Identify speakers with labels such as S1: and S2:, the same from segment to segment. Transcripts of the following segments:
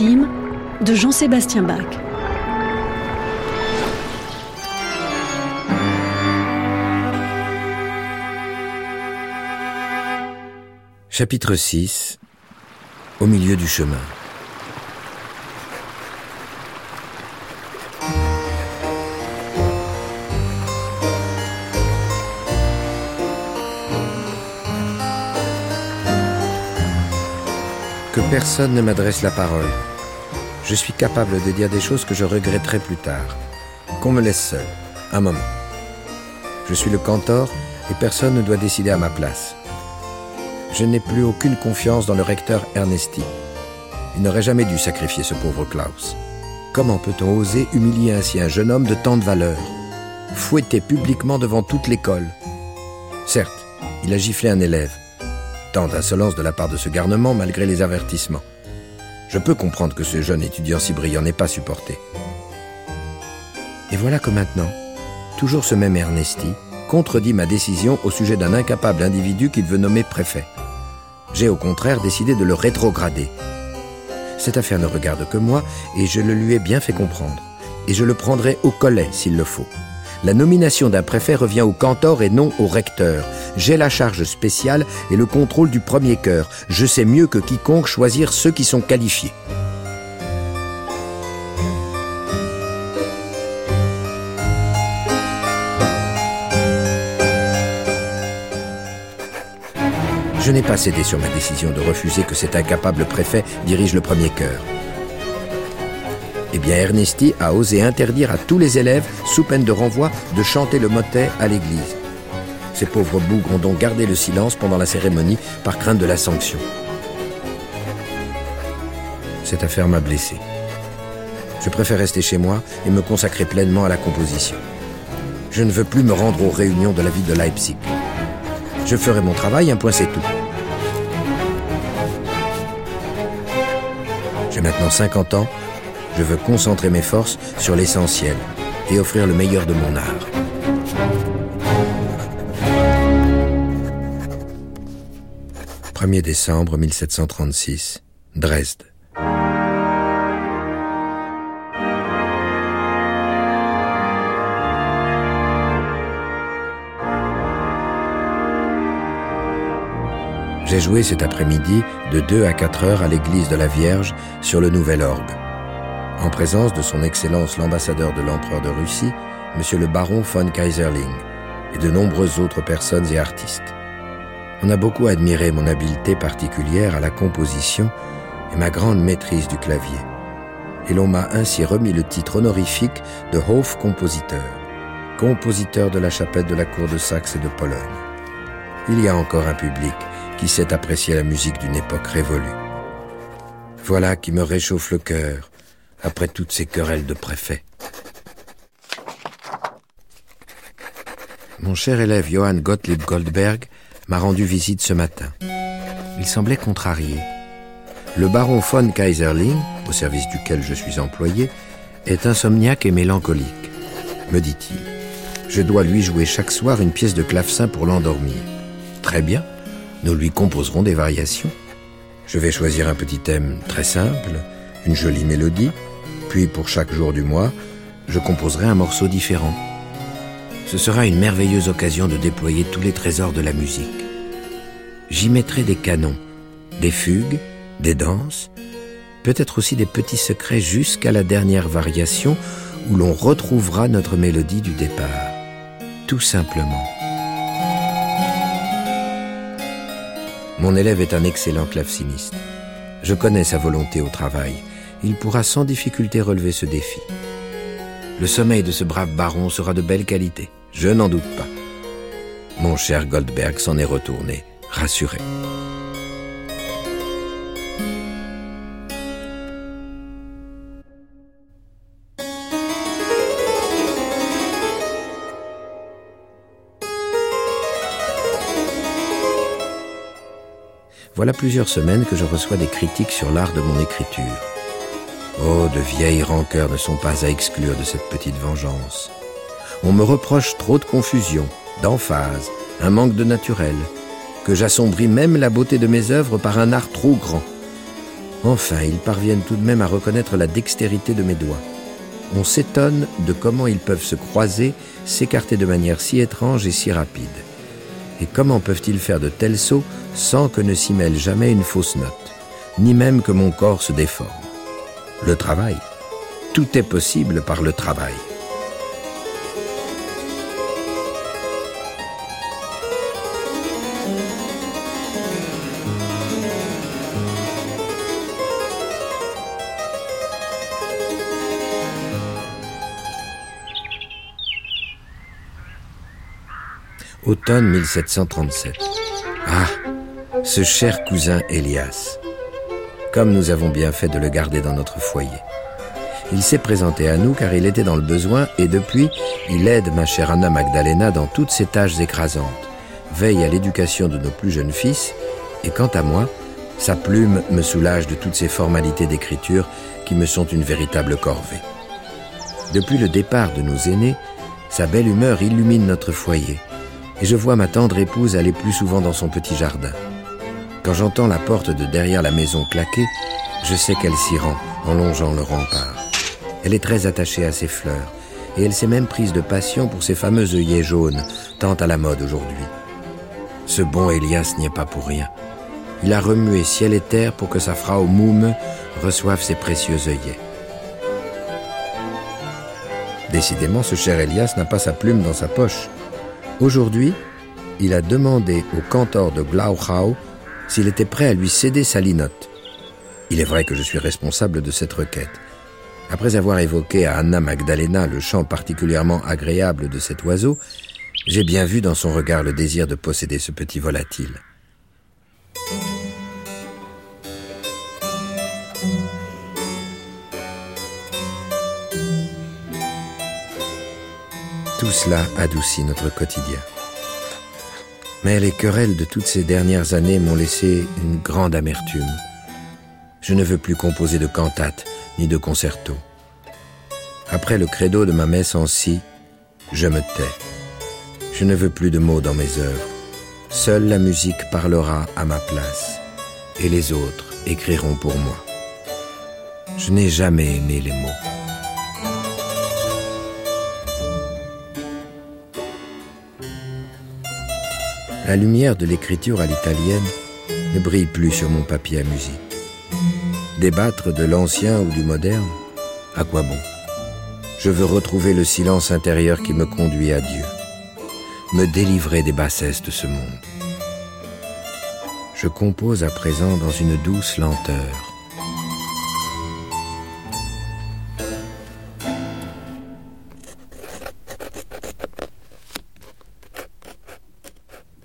S1: de Jean-Sébastien Bach.
S2: Chapitre 6 Au milieu du chemin. Personne ne m'adresse la parole. Je suis capable de dire des choses que je regretterai plus tard. Qu'on me laisse seul, un moment. Je suis le cantor et personne ne doit décider à ma place. Je n'ai plus aucune confiance dans le recteur Ernesti. Il n'aurait jamais dû sacrifier ce pauvre Klaus. Comment peut-on oser humilier ainsi un jeune homme de tant de valeur Fouetté publiquement devant toute l'école. Certes, il a giflé un élève, tant d'insolence de la part de ce garnement malgré les avertissements. Je peux comprendre que ce jeune étudiant si brillant n'ait pas supporté. Et voilà que maintenant, toujours ce même Ernesti contredit ma décision au sujet d'un incapable individu qu'il veut nommer préfet. J'ai au contraire décidé de le rétrograder. Cette affaire ne regarde que moi et je le lui ai bien fait comprendre. Et je le prendrai au collet s'il le faut. La nomination d'un préfet revient au cantor et non au recteur. J'ai la charge spéciale et le contrôle du premier cœur. Je sais mieux que quiconque choisir ceux qui sont qualifiés. Je n'ai pas cédé sur ma décision de refuser que cet incapable préfet dirige le premier cœur. Eh bien, Ernesti a osé interdire à tous les élèves, sous peine de renvoi, de chanter le motet à l'église. Ces pauvres bougres ont donc gardé le silence pendant la cérémonie par crainte de la sanction. Cette affaire m'a blessé. Je préfère rester chez moi et me consacrer pleinement à la composition. Je ne veux plus me rendre aux réunions de la ville de Leipzig. Je ferai mon travail, un point c'est tout. J'ai maintenant 50 ans, je veux concentrer mes forces sur l'essentiel et offrir le meilleur de mon art. « 1er décembre 1736, Dresde. J'ai joué cet après-midi de 2 à 4 heures à l'église de la Vierge sur le nouvel orgue. En présence de son Excellence l'ambassadeur de l'empereur de Russie, Monsieur le baron von Kaiserling, et de nombreuses autres personnes et artistes. On a beaucoup admiré mon habileté particulière à la composition et ma grande maîtrise du clavier. Et l'on m'a ainsi remis le titre honorifique de Hofkompositeur, compositeur de la chapelle de la cour de Saxe et de Pologne. Il y a encore un public qui sait apprécier la musique d'une époque révolue. Voilà qui me réchauffe le cœur après toutes ces querelles de préfets. Mon cher élève Johann Gottlieb Goldberg m'a rendu visite ce matin. Il semblait contrarié. Le baron von Kaiserling, au service duquel je suis employé, est insomniaque et mélancolique, me dit-il. Je dois lui jouer chaque soir une pièce de clavecin pour l'endormir. Très bien, nous lui composerons des variations. Je vais choisir un petit thème très simple, une jolie mélodie, puis pour chaque jour du mois, je composerai un morceau différent. Ce sera une merveilleuse occasion de déployer tous les trésors de la musique. J'y mettrai des canons, des fugues, des danses, peut-être aussi des petits secrets jusqu'à la dernière variation où l'on retrouvera notre mélodie du départ. Tout simplement. Mon élève est un excellent claveciniste. Je connais sa volonté au travail. Il pourra sans difficulté relever ce défi. Le sommeil de ce brave baron sera de belle qualité, je n'en doute pas. Mon cher Goldberg s'en est retourné, rassuré. Voilà plusieurs semaines que je reçois des critiques sur l'art de mon écriture. Oh, de vieilles rancœurs ne sont pas à exclure de cette petite vengeance. On me reproche trop de confusion, d'emphase, un manque de naturel, que j'assombris même la beauté de mes œuvres par un art trop grand. Enfin, ils parviennent tout de même à reconnaître la dextérité de mes doigts. On s'étonne de comment ils peuvent se croiser, s'écarter de manière si étrange et si rapide. Et comment peuvent-ils faire de tels sauts sans que ne s'y mêle jamais une fausse note, ni même que mon corps se déforme? Le travail. Tout est possible par le travail. Automne 1737. Ah, ce cher cousin Elias. Comme nous avons bien fait de le garder dans notre foyer. Il s'est présenté à nous car il était dans le besoin et depuis, il aide ma chère Anna Magdalena dans toutes ses tâches écrasantes, veille à l'éducation de nos plus jeunes fils et quant à moi, sa plume me soulage de toutes ces formalités d'écriture qui me sont une véritable corvée. Depuis le départ de nos aînés, sa belle humeur illumine notre foyer et je vois ma tendre épouse aller plus souvent dans son petit jardin. Quand j'entends la porte de derrière la maison claquer, je sais qu'elle s'y rend en longeant le rempart. Elle est très attachée à ses fleurs, et elle s'est même prise de passion pour ses fameux œillets jaunes, tant à la mode aujourd'hui. Ce bon Elias n'y est pas pour rien. Il a remué ciel et terre pour que sa Frau Moume reçoive ses précieux œillets. Décidément, ce cher Elias n'a pas sa plume dans sa poche. Aujourd'hui, il a demandé au cantor de Glauchau s'il était prêt à lui céder sa linotte. Il est vrai que je suis responsable de cette requête. Après avoir évoqué à Anna Magdalena le chant particulièrement agréable de cet oiseau, j'ai bien vu dans son regard le désir de posséder ce petit volatile. Tout cela adoucit notre quotidien. Mais les querelles de toutes ces dernières années m'ont laissé une grande amertume. Je ne veux plus composer de cantates ni de concertos. Après le credo de ma messe en si, je me tais. Je ne veux plus de mots dans mes œuvres. Seule la musique parlera à ma place, et les autres écriront pour moi. Je n'ai jamais aimé les mots. La lumière de l'écriture à l'italienne ne brille plus sur mon papier à musique. Débattre de l'ancien ou du moderne, à quoi bon? Je veux retrouver le silence intérieur qui me conduit à Dieu, me délivrer des bassesses de ce monde. Je compose à présent dans une douce lenteur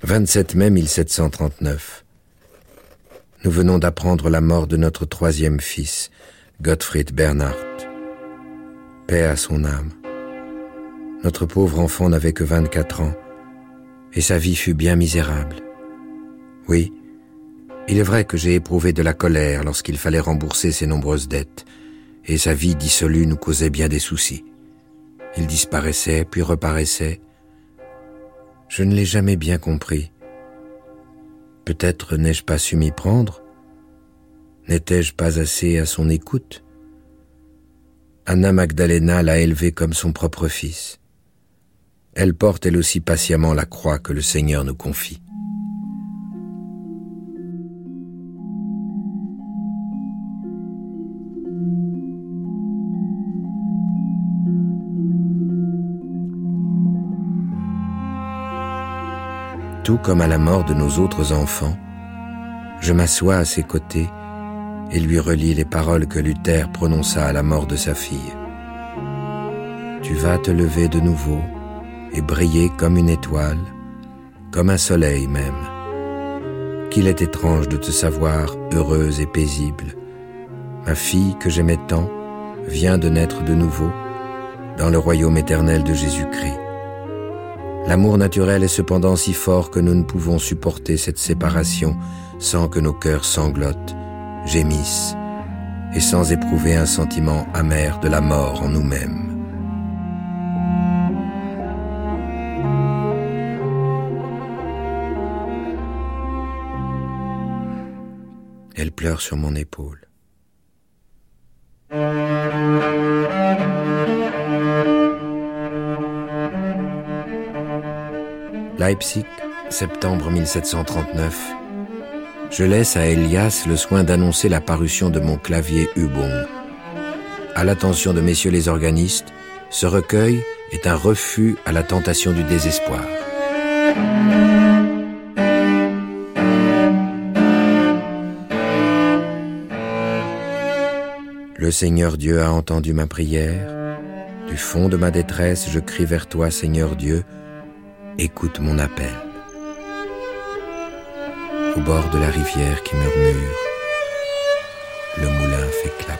S2: 27 mai 1739. Nous venons d'apprendre la mort de notre troisième fils, Gottfried Bernhardt. Paix à son âme. Notre pauvre enfant n'avait que 24 ans, et sa vie fut bien misérable. Oui, il est vrai que j'ai éprouvé de la colère lorsqu'il fallait rembourser ses nombreuses dettes, et sa vie dissolue nous causait bien des soucis. Il disparaissait, puis reparaissait, je ne l'ai jamais bien compris. Peut-être n'ai-je pas su m'y prendre N'étais-je pas assez à son écoute? Anna Magdalena l'a élevé comme son propre fils. Elle porte elle aussi patiemment la croix que le Seigneur nous confie. Comme à la mort de nos autres enfants, je m'assois à ses côtés et lui relis les paroles que Luther prononça à la mort de sa fille. Tu vas te lever de nouveau et briller comme une étoile, comme un soleil même. Qu'il est étrange de te savoir heureuse et paisible. Ma fille que j'aimais tant vient de naître de nouveau dans le royaume éternel de Jésus-Christ. L'amour naturel est cependant si fort que nous ne pouvons supporter cette séparation sans que nos cœurs sanglotent, gémissent, et sans éprouver un sentiment amer de la mort en nous-mêmes. Elle pleure sur mon épaule. Leipzig, septembre 1739. Je laisse à Elias le soin d'annoncer la parution de mon clavier Übung. À l'attention de messieurs les organistes, ce recueil est un refus à la tentation du désespoir. Le Seigneur Dieu a entendu ma prière. Du fond de ma détresse, je crie vers toi, Seigneur Dieu, écoute mon appel. Au bord de la rivière qui murmure, le moulin fait clap